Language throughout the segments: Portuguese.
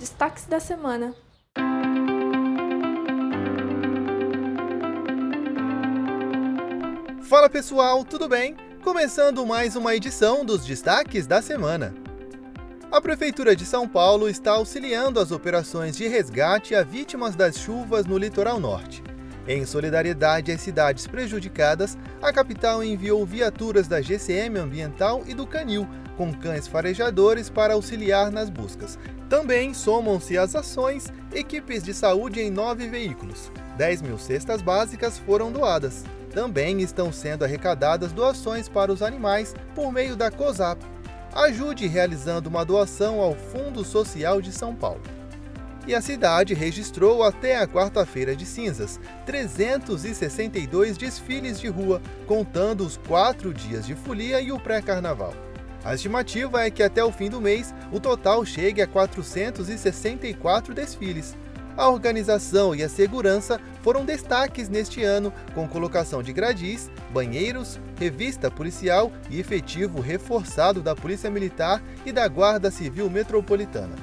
Destaques da semana. Fala pessoal, tudo bem? Começando mais uma edição dos Destaques da Semana. A Prefeitura de São Paulo está auxiliando as operações de resgate a vítimas das chuvas no litoral norte. Em solidariedade às cidades prejudicadas, a capital enviou viaturas da GCM Ambiental e do Canil, com cães farejadores para auxiliar nas buscas. Também somam-se às ações equipes de saúde em nove veículos. 10 mil cestas básicas foram doadas. Também estão sendo arrecadadas doações para os animais por meio da COSAP. Ajude realizando uma doação ao Fundo Social de São Paulo. E a cidade registrou até a quarta-feira de cinzas 362 desfiles de rua, contando os quatro dias de folia e o pré-carnaval. A estimativa é que até o fim do mês o total chegue a 464 desfiles. A organização e a segurança foram destaques neste ano, com colocação de gradis, banheiros, revista policial e efetivo reforçado da Polícia Militar e da Guarda Civil Metropolitana.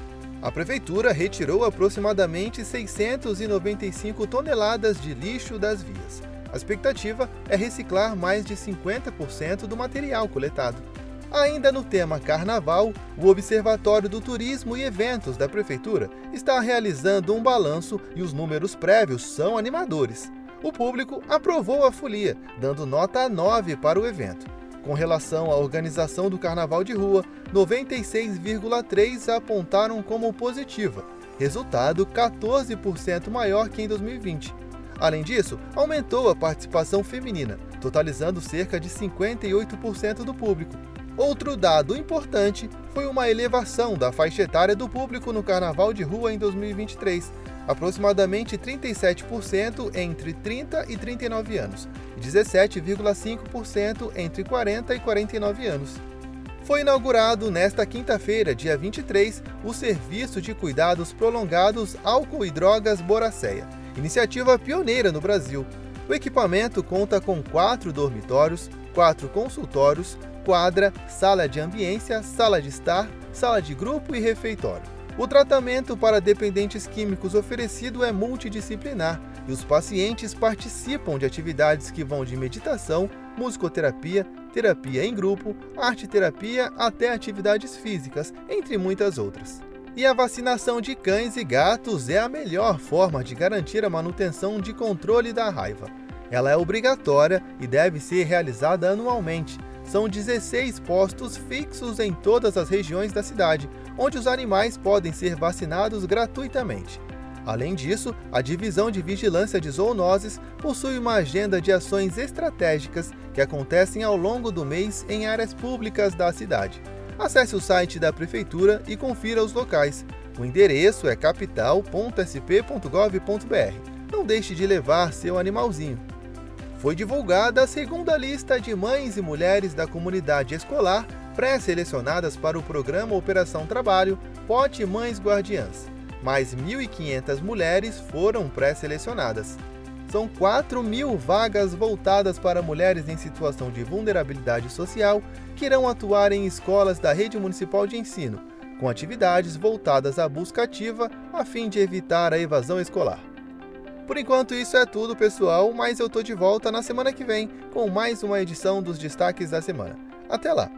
A Prefeitura retirou aproximadamente 695 toneladas de lixo das vias. A expectativa é reciclar mais de 50% do material coletado. Ainda no tema Carnaval, o Observatório do Turismo e Eventos da Prefeitura está realizando um balanço e os números prévios são animadores. O público aprovou a folia, dando nota 9 para o evento. Com relação à organização do Carnaval de Rua, 96,3 apontaram como positiva, resultado 14% maior que em 2020. Além disso, aumentou a participação feminina, totalizando cerca de 58% do público, Outro dado importante foi uma elevação da faixa etária do público no Carnaval de Rua em 2023, aproximadamente 37% entre 30 e 39 anos e 17,5% entre 40 e 49 anos. Foi inaugurado nesta quinta-feira, dia 23, o Serviço de Cuidados Prolongados Álcool e Drogas Boracéia, iniciativa pioneira no Brasil. O equipamento conta com quatro dormitórios, quatro consultórios, quadra, sala de ambiência, sala de estar, sala de grupo e refeitório. O tratamento para dependentes químicos oferecido é multidisciplinar e os pacientes participam de atividades que vão de meditação, musicoterapia, terapia em grupo, arte-terapia até atividades físicas, entre muitas outras. E a vacinação de cães e gatos é a melhor forma de garantir a manutenção de controle da raiva. Ela é obrigatória e deve ser realizada anualmente, são 16 postos fixos em todas as regiões da cidade, onde os animais podem ser vacinados gratuitamente. Além disso, a Divisão de Vigilância de Zoonoses possui uma agenda de ações estratégicas que acontecem ao longo do mês em áreas públicas da cidade. Acesse o site da Prefeitura e confira os locais. O endereço é capital.sp.gov.br. Não deixe de levar seu animalzinho foi divulgada a segunda lista de mães e mulheres da comunidade escolar pré-selecionadas para o programa Operação Trabalho Pote Mães Guardiãs. Mais 1.500 mulheres foram pré-selecionadas. São 4 mil vagas voltadas para mulheres em situação de vulnerabilidade social que irão atuar em escolas da rede municipal de ensino, com atividades voltadas à busca ativa a fim de evitar a evasão escolar. Por enquanto, isso é tudo, pessoal, mas eu tô de volta na semana que vem com mais uma edição dos destaques da semana. Até lá!